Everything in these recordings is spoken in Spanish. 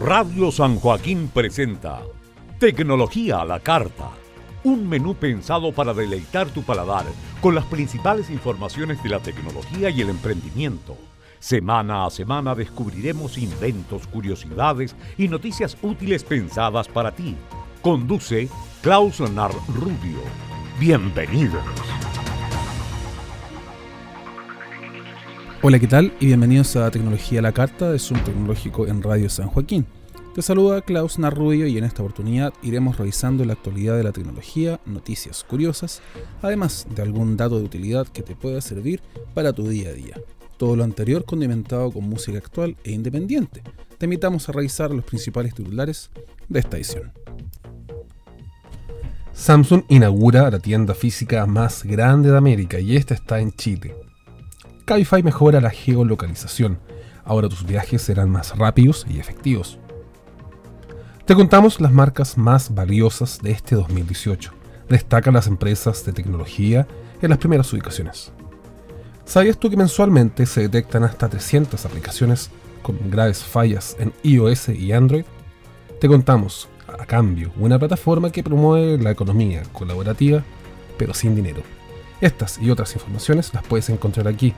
Radio San Joaquín presenta Tecnología a la Carta, un menú pensado para deleitar tu paladar con las principales informaciones de la tecnología y el emprendimiento. Semana a semana descubriremos inventos, curiosidades y noticias útiles pensadas para ti. Conduce Klaus Leonard Rubio. Bienvenidos. Hola, ¿qué tal? Y bienvenidos a Tecnología la Carta de Zoom Tecnológico en Radio San Joaquín. Te saluda Klaus Narrubio y en esta oportunidad iremos revisando la actualidad de la tecnología, noticias curiosas, además de algún dato de utilidad que te pueda servir para tu día a día. Todo lo anterior condimentado con música actual e independiente. Te invitamos a revisar los principales titulares de esta edición. Samsung inaugura la tienda física más grande de América y esta está en Chile. Cabify mejora la geolocalización. Ahora tus viajes serán más rápidos y efectivos. Te contamos las marcas más valiosas de este 2018. Destacan las empresas de tecnología en las primeras ubicaciones. ¿Sabías tú que mensualmente se detectan hasta 300 aplicaciones con graves fallas en iOS y Android? Te contamos, a cambio, una plataforma que promueve la economía colaborativa, pero sin dinero. Estas y otras informaciones las puedes encontrar aquí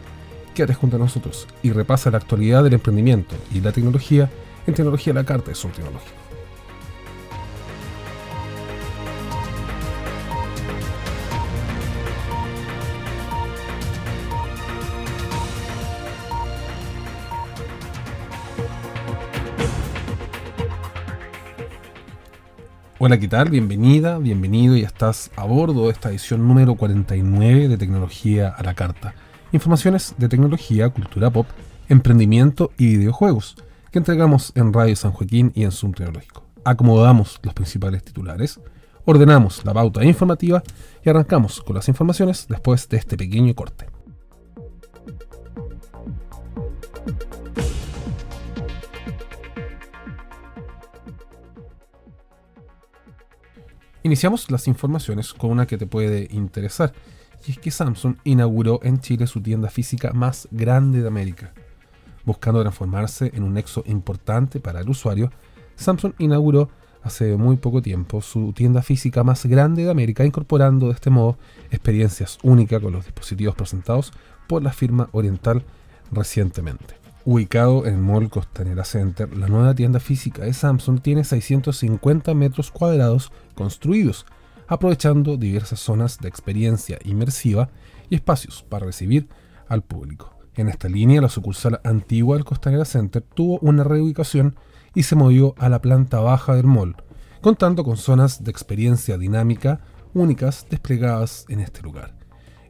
quédate junto a nosotros y repasa la actualidad del emprendimiento y la tecnología en Tecnología a la Carta de Zoom Tecnológico. Hola, ¿qué tal? Bienvenida, bienvenido y estás a bordo de esta edición número 49 de Tecnología a la Carta informaciones de tecnología, cultura pop, emprendimiento y videojuegos que entregamos en Radio San Joaquín y en Zoom Tecnológico. Acomodamos los principales titulares, ordenamos la pauta informativa y arrancamos con las informaciones después de este pequeño corte. Iniciamos las informaciones con una que te puede interesar y es que Samsung inauguró en Chile su tienda física más grande de América. Buscando transformarse en un nexo importante para el usuario, Samsung inauguró hace muy poco tiempo su tienda física más grande de América, incorporando de este modo experiencias únicas con los dispositivos presentados por la firma oriental recientemente. Ubicado en el Mall Costanera Center, la nueva tienda física de Samsung tiene 650 metros cuadrados construidos, aprovechando diversas zonas de experiencia inmersiva y espacios para recibir al público. En esta línea, la sucursal antigua del Costanera Center tuvo una reubicación y se movió a la planta baja del mall, contando con zonas de experiencia dinámica únicas desplegadas en este lugar.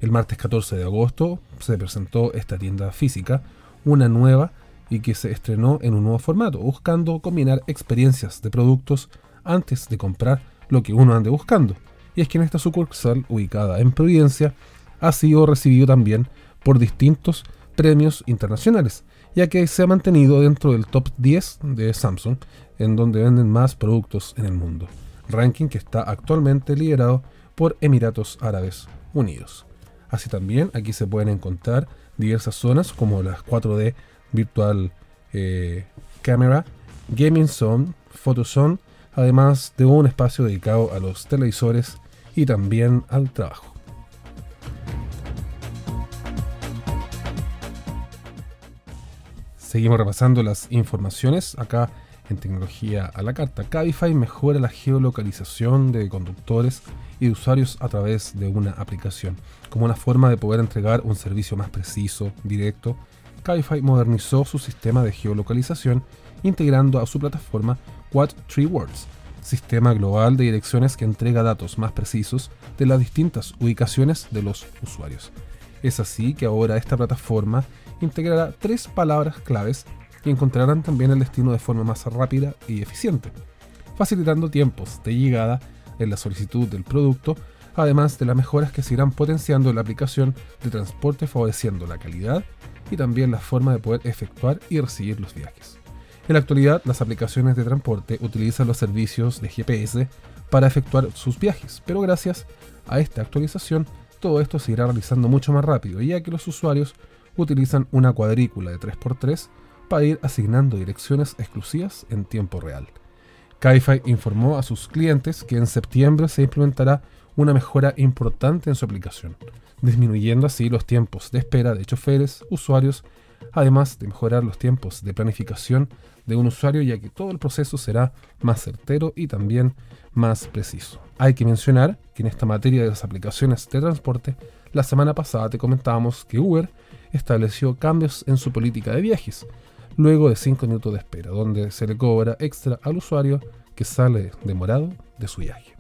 El martes 14 de agosto se presentó esta tienda física, una nueva y que se estrenó en un nuevo formato, buscando combinar experiencias de productos antes de comprar lo que uno ande buscando y es que en esta sucursal, ubicada en Providencia, ha sido recibido también por distintos premios internacionales, ya que se ha mantenido dentro del top 10 de Samsung, en donde venden más productos en el mundo, ranking que está actualmente liderado por Emiratos Árabes Unidos. Así también aquí se pueden encontrar diversas zonas como las 4D Virtual eh, Camera, Gaming Zone, Photo Zone, además de un espacio dedicado a los televisores y también al trabajo. Seguimos repasando las informaciones acá en tecnología a la carta. Cabify mejora la geolocalización de conductores y de usuarios a través de una aplicación. Como una forma de poder entregar un servicio más preciso, directo, Cabify modernizó su sistema de geolocalización integrando a su plataforma Quad Tree Words, sistema global de direcciones que entrega datos más precisos de las distintas ubicaciones de los usuarios. Es así que ahora esta plataforma integrará tres palabras claves que encontrarán también el destino de forma más rápida y eficiente, facilitando tiempos de llegada en la solicitud del producto, además de las mejoras que se irán potenciando en la aplicación de transporte favoreciendo la calidad y también la forma de poder efectuar y recibir los viajes. En la actualidad, las aplicaciones de transporte utilizan los servicios de GPS para efectuar sus viajes, pero gracias a esta actualización, todo esto se irá realizando mucho más rápido, ya que los usuarios utilizan una cuadrícula de 3x3 para ir asignando direcciones exclusivas en tiempo real. Cabify informó a sus clientes que en septiembre se implementará una mejora importante en su aplicación, disminuyendo así los tiempos de espera de choferes, usuarios, además de mejorar los tiempos de planificación de un usuario ya que todo el proceso será más certero y también más preciso. Hay que mencionar que en esta materia de las aplicaciones de transporte, la semana pasada te comentábamos que Uber estableció cambios en su política de viajes, luego de 5 minutos de espera, donde se le cobra extra al usuario que sale demorado de su viaje.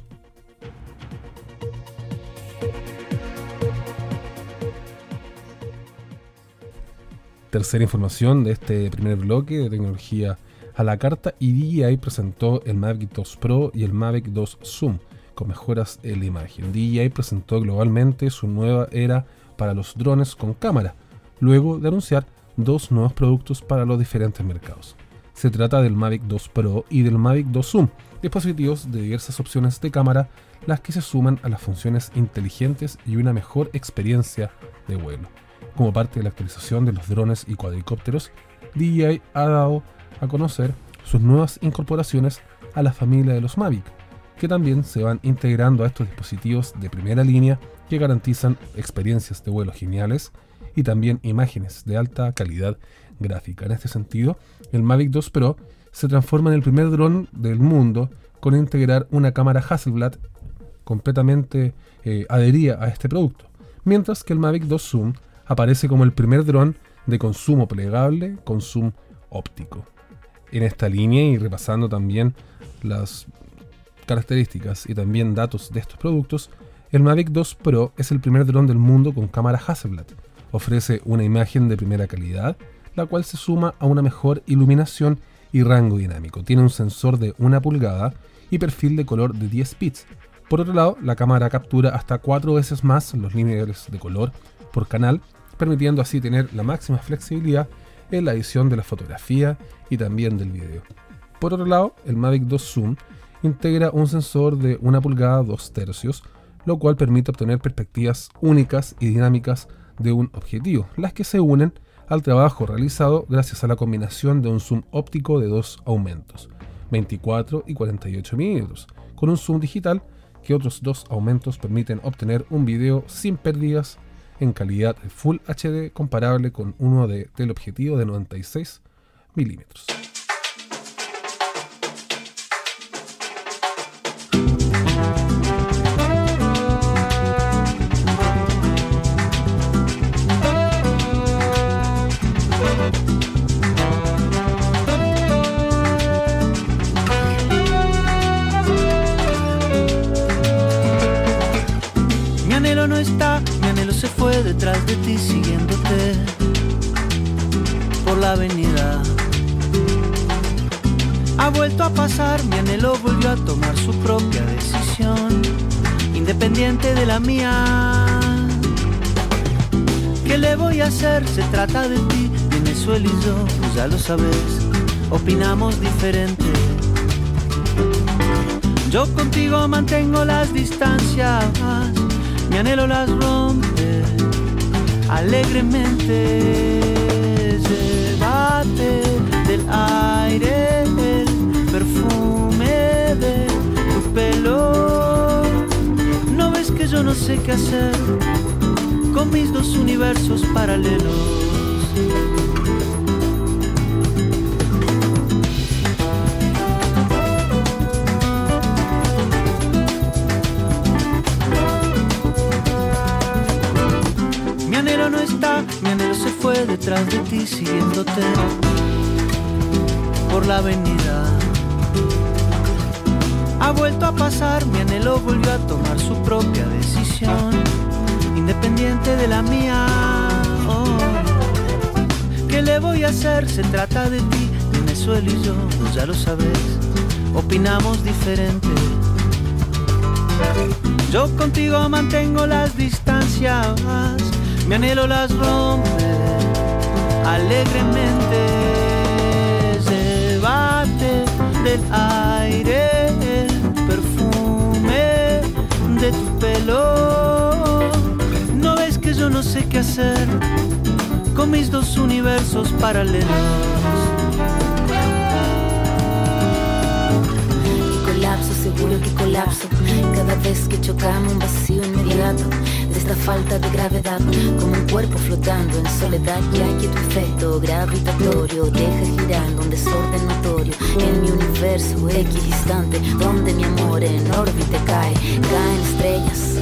Tercera información de este primer bloque de tecnología a la carta y DJI presentó el Mavic 2 Pro y el Mavic 2 Zoom con mejoras en la imagen. DJI presentó globalmente su nueva era para los drones con cámara, luego de anunciar dos nuevos productos para los diferentes mercados. Se trata del Mavic 2 Pro y del Mavic 2 Zoom, dispositivos de diversas opciones de cámara, las que se suman a las funciones inteligentes y una mejor experiencia de vuelo. Como parte de la actualización de los drones y cuadricópteros, DJI ha dado a conocer sus nuevas incorporaciones a la familia de los Mavic, que también se van integrando a estos dispositivos de primera línea que garantizan experiencias de vuelo geniales y también imágenes de alta calidad gráfica. En este sentido, el Mavic 2 Pro se transforma en el primer dron del mundo con integrar una cámara Hasselblad completamente eh, adherida a este producto, mientras que el Mavic 2 Zoom aparece como el primer dron de consumo plegable con zoom óptico. En esta línea y repasando también las características y también datos de estos productos, el Mavic 2 Pro es el primer dron del mundo con cámara Hasselblad, Ofrece una imagen de primera calidad, la cual se suma a una mejor iluminación y rango dinámico. Tiene un sensor de una pulgada y perfil de color de 10 bits. Por otro lado, la cámara captura hasta 4 veces más los niveles de color por canal, permitiendo así tener la máxima flexibilidad en la edición de la fotografía y también del video. Por otro lado, el Mavic 2 Zoom integra un sensor de una pulgada 2 tercios, lo cual permite obtener perspectivas únicas y dinámicas de un objetivo, las que se unen al trabajo realizado gracias a la combinación de un zoom óptico de dos aumentos, 24 y 48 milímetros, con un zoom digital que otros dos aumentos permiten obtener un video sin pérdidas en calidad Full HD comparable con uno de teleobjetivo de 96 milímetros. Mía. ¿Qué le voy a hacer? Se trata de ti, Venezuela y yo, pues ya lo sabes, opinamos diferente. Yo contigo mantengo las distancias, mi anhelo las rompe alegremente llévate del aire yo no sé qué hacer con mis dos universos paralelos. no está, mi anhelo se fue detrás de ti siguiéndote por la avenida. Ha vuelto a pasar, mi anhelo volvió a tomar su propia decisión, independiente de la mía. Oh. ¿Qué le voy a hacer? Se trata de ti, Venezuela y yo, pues ya lo sabes, opinamos diferente. Yo contigo mantengo las distancias mi anhelo las rompe alegremente. Se del aire de tu pelo. No ves que yo no sé qué hacer con mis dos universos paralelos. Colapso, seguro que colapso. Cada vez que chocamos un vacío inmediato de esta falta de gravedad, como cuerpo flotando en soledad, ya que tu efecto gravitatorio deja girando un desorden notorio en mi universo equidistante, donde mi amor en órbita cae, caen estrellas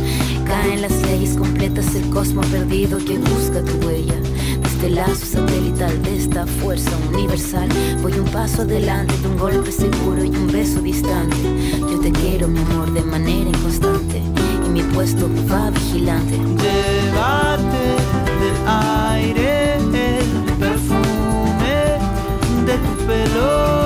Caen las leyes completas, el cosmos perdido que busca tu huella. Este lazo satelital de esta fuerza universal. Voy un paso adelante de un golpe seguro y un beso distante. Yo te quiero, mi amor, de manera inconstante. Y mi puesto va vigilante. Llévate aire el perfume de tu pelo.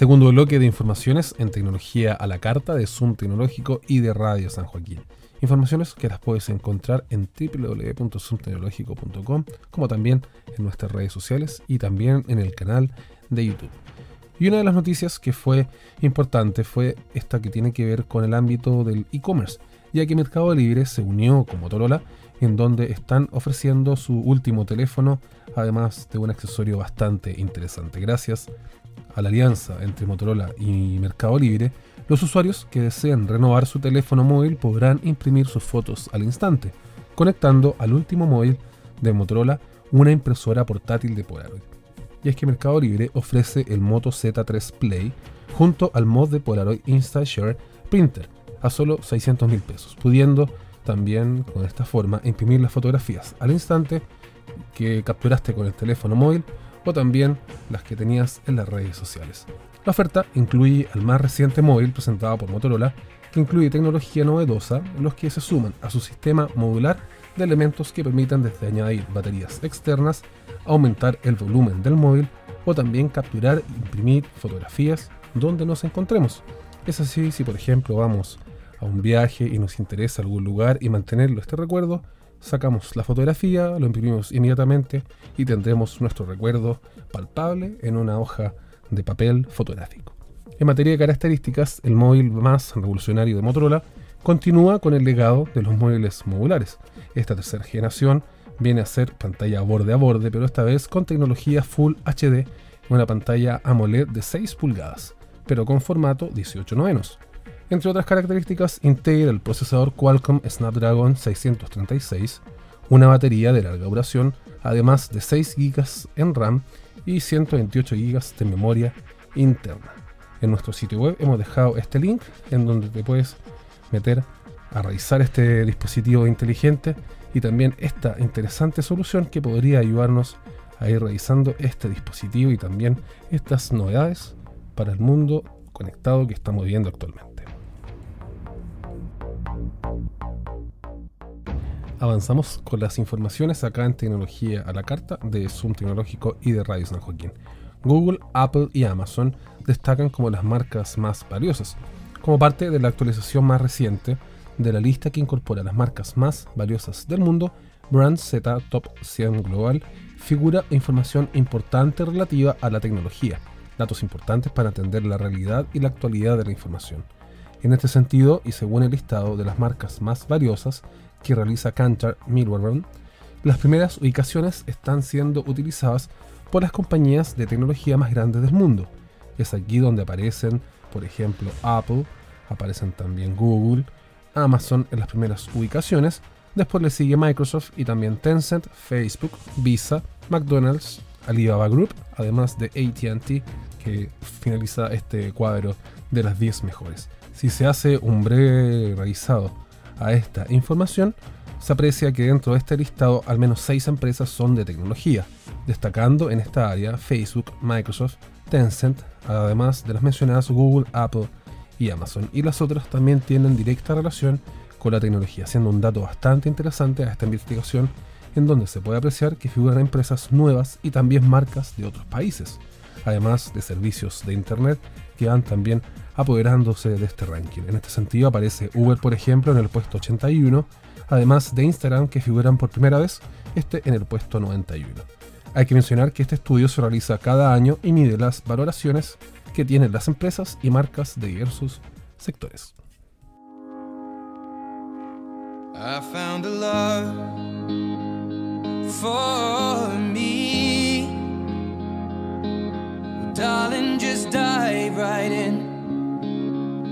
Segundo bloque de informaciones en tecnología a la carta de Zoom Tecnológico y de Radio San Joaquín. Informaciones que las puedes encontrar en www.zoomtecnológico.com, como también en nuestras redes sociales y también en el canal de YouTube. Y una de las noticias que fue importante fue esta que tiene que ver con el ámbito del e-commerce, ya que Mercado Libre se unió con Motorola, en donde están ofreciendo su último teléfono, además de un accesorio bastante interesante. Gracias a la alianza entre Motorola y Mercado Libre, los usuarios que deseen renovar su teléfono móvil podrán imprimir sus fotos al instante, conectando al último móvil de Motorola una impresora portátil de Polaroid. Y es que Mercado Libre ofrece el Moto Z3 Play junto al mod de Polaroid InstaShare Printer a solo 600 mil pesos, pudiendo también con esta forma imprimir las fotografías al instante que capturaste con el teléfono móvil también las que tenías en las redes sociales. La oferta incluye el más reciente móvil presentado por Motorola, que incluye tecnología novedosa los que se suman a su sistema modular de elementos que permitan desde añadir baterías externas, aumentar el volumen del móvil o también capturar e imprimir fotografías donde nos encontremos. Es así si por ejemplo vamos a un viaje y nos interesa algún lugar y mantenerlo este recuerdo, sacamos la fotografía, lo imprimimos inmediatamente y tendremos nuestro recuerdo palpable en una hoja de papel fotográfico. En materia de características, el móvil más revolucionario de Motorola continúa con el legado de los móviles modulares. Esta tercera generación viene a ser pantalla borde a borde, pero esta vez con tecnología Full HD, una pantalla AMOLED de 6 pulgadas, pero con formato 18 novenos. Entre otras características, integra el procesador Qualcomm Snapdragon 636, una batería de larga duración, además de 6 GB en RAM y 128 GB de memoria interna. En nuestro sitio web hemos dejado este link en donde te puedes meter a revisar este dispositivo inteligente y también esta interesante solución que podría ayudarnos a ir revisando este dispositivo y también estas novedades para el mundo conectado que estamos viviendo actualmente. Avanzamos con las informaciones acá en Tecnología a la Carta de Zoom Tecnológico y de Radio San Joaquín. Google, Apple y Amazon destacan como las marcas más valiosas, como parte de la actualización más reciente de la lista que incorpora las marcas más valiosas del mundo, Brand Z Top 100 Global figura información importante relativa a la tecnología, datos importantes para entender la realidad y la actualidad de la información. En este sentido, y según el listado de las marcas más valiosas, que realiza Kantar Milwarden, las primeras ubicaciones están siendo utilizadas por las compañías de tecnología más grandes del mundo. Es aquí donde aparecen, por ejemplo, Apple, aparecen también Google, Amazon en las primeras ubicaciones, después le sigue Microsoft y también Tencent, Facebook, Visa, McDonald's, Alibaba Group, además de ATT, que finaliza este cuadro de las 10 mejores. Si se hace un breve revisado a esta información, se aprecia que dentro de este listado al menos 6 empresas son de tecnología, destacando en esta área Facebook, Microsoft, Tencent, además de las mencionadas Google, Apple y Amazon. Y las otras también tienen directa relación con la tecnología, siendo un dato bastante interesante a esta investigación en donde se puede apreciar que figuran empresas nuevas y también marcas de otros países, además de servicios de Internet que van también apoderándose de este ranking. En este sentido aparece Uber, por ejemplo, en el puesto 81, además de Instagram que figuran por primera vez, este en el puesto 91. Hay que mencionar que este estudio se realiza cada año y mide las valoraciones que tienen las empresas y marcas de diversos sectores. I found a love for me. Darling, just dive right in.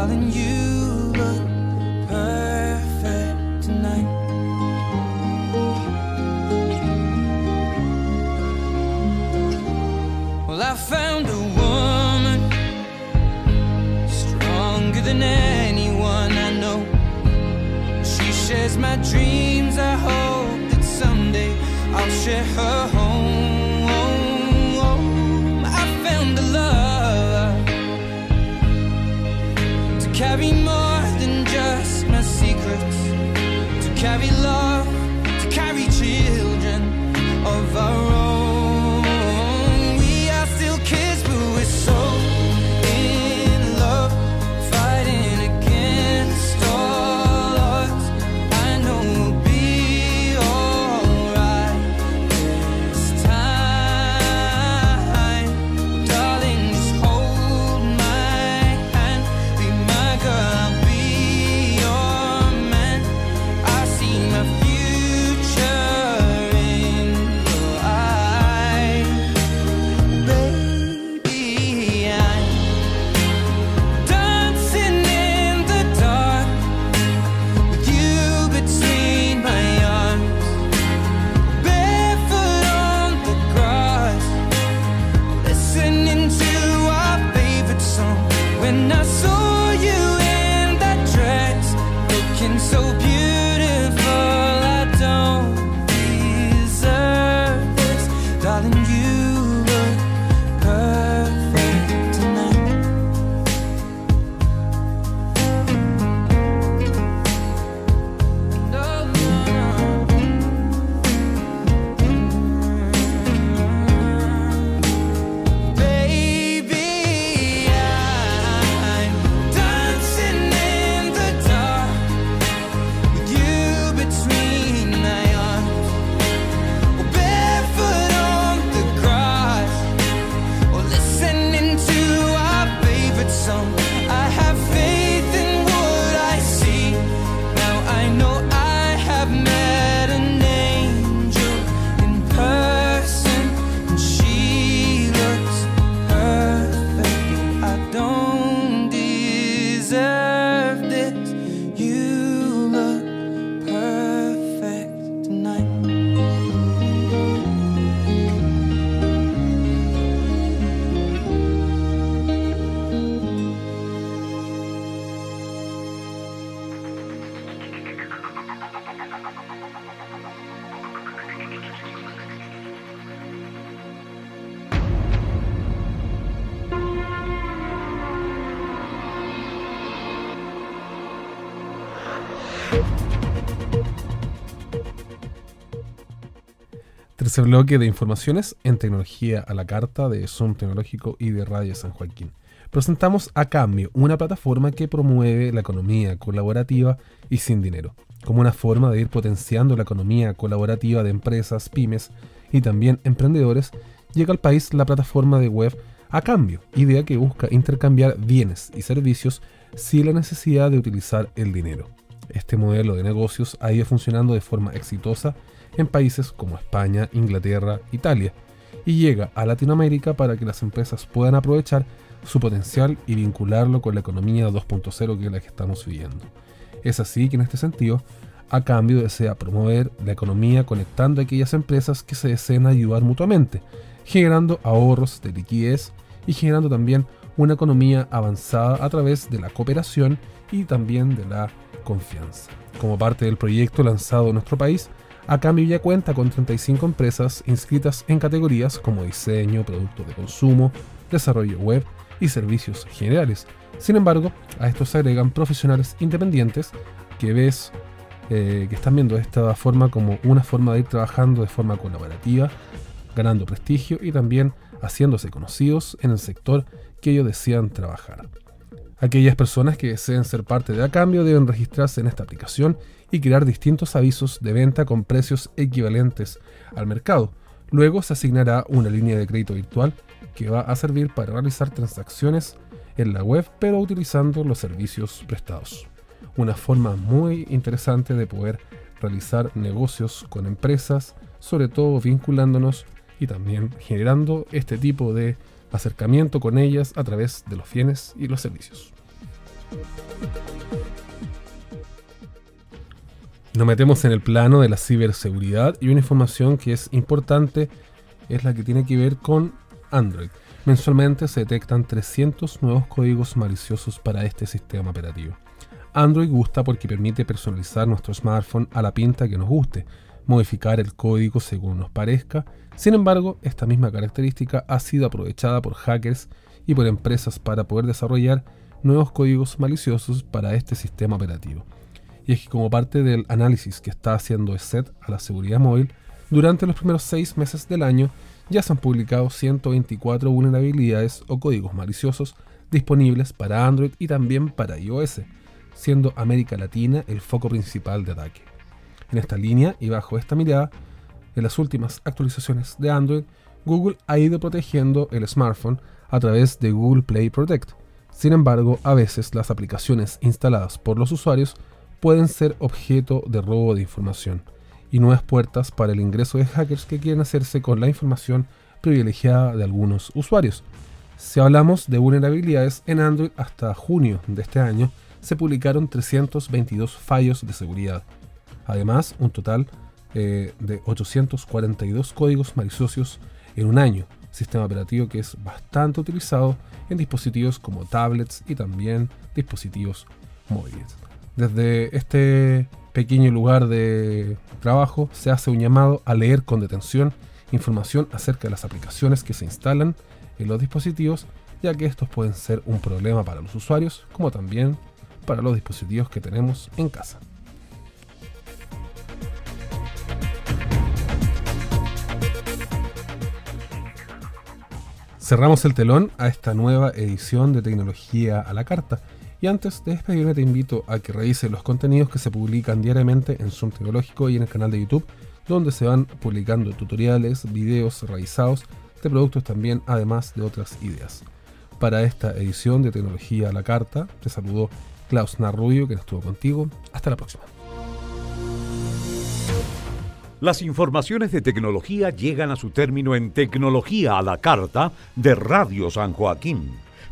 darling. You Tercer bloque de informaciones en tecnología a la carta de Zoom Tecnológico y de Radio San Joaquín. Presentamos a Cambio, una plataforma que promueve la economía colaborativa y sin dinero, como una forma de ir potenciando la economía colaborativa de empresas, pymes y también emprendedores. Llega al país la plataforma de web a cambio, idea que busca intercambiar bienes y servicios sin la necesidad de utilizar el dinero. Este modelo de negocios ha ido funcionando de forma exitosa en países como España, Inglaterra, Italia, y llega a Latinoamérica para que las empresas puedan aprovechar su potencial y vincularlo con la economía 2.0 que es la que estamos viviendo. Es así que en este sentido, a cambio desea promover la economía conectando a aquellas empresas que se deseen ayudar mutuamente, generando ahorros de liquidez y generando también una economía avanzada a través de la cooperación y también de la confianza. Como parte del proyecto lanzado en nuestro país, a cambio ya cuenta con 35 empresas inscritas en categorías como diseño, productos de consumo, desarrollo web y servicios generales. Sin embargo, a esto se agregan profesionales independientes que ves eh, que están viendo esta forma como una forma de ir trabajando de forma colaborativa, ganando prestigio y también haciéndose conocidos en el sector que ellos desean trabajar. Aquellas personas que deseen ser parte de A Cambio deben registrarse en esta aplicación y crear distintos avisos de venta con precios equivalentes al mercado. Luego se asignará una línea de crédito virtual que va a servir para realizar transacciones en la web pero utilizando los servicios prestados. Una forma muy interesante de poder realizar negocios con empresas, sobre todo vinculándonos y también generando este tipo de acercamiento con ellas a través de los bienes y los servicios. Nos metemos en el plano de la ciberseguridad y una información que es importante es la que tiene que ver con Android. Mensualmente se detectan 300 nuevos códigos maliciosos para este sistema operativo. Android gusta porque permite personalizar nuestro smartphone a la pinta que nos guste, modificar el código según nos parezca. Sin embargo, esta misma característica ha sido aprovechada por hackers y por empresas para poder desarrollar nuevos códigos maliciosos para este sistema operativo. Y es que como parte del análisis que está haciendo SET a la seguridad móvil, durante los primeros seis meses del año ya se han publicado 124 vulnerabilidades o códigos maliciosos disponibles para Android y también para iOS, siendo América Latina el foco principal de ataque. En esta línea y bajo esta mirada, en las últimas actualizaciones de Android, Google ha ido protegiendo el smartphone a través de Google Play Protect. Sin embargo, a veces las aplicaciones instaladas por los usuarios pueden ser objeto de robo de información y nuevas puertas para el ingreso de hackers que quieren hacerse con la información privilegiada de algunos usuarios. Si hablamos de vulnerabilidades en Android hasta junio de este año, se publicaron 322 fallos de seguridad. Además, un total eh, de 842 códigos maliciosos en un año, sistema operativo que es bastante utilizado en dispositivos como tablets y también dispositivos móviles. Desde este pequeño lugar de trabajo se hace un llamado a leer con detención información acerca de las aplicaciones que se instalan en los dispositivos, ya que estos pueden ser un problema para los usuarios como también para los dispositivos que tenemos en casa. Cerramos el telón a esta nueva edición de Tecnología a la Carta y antes de despedirme te invito a que revises los contenidos que se publican diariamente en Zoom Tecnológico y en el canal de YouTube, donde se van publicando tutoriales, videos realizados de productos también, además de otras ideas. Para esta edición de Tecnología a la Carta, te saludo Klaus Narrubio, que estuvo contigo. Hasta la próxima. Las informaciones de tecnología llegan a su término en Tecnología a la Carta de Radio San Joaquín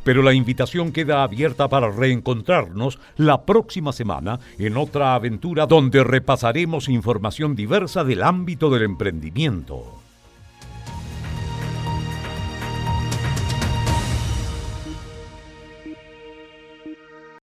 pero la invitación queda abierta para reencontrarnos la próxima semana en otra aventura donde repasaremos información diversa del ámbito del emprendimiento.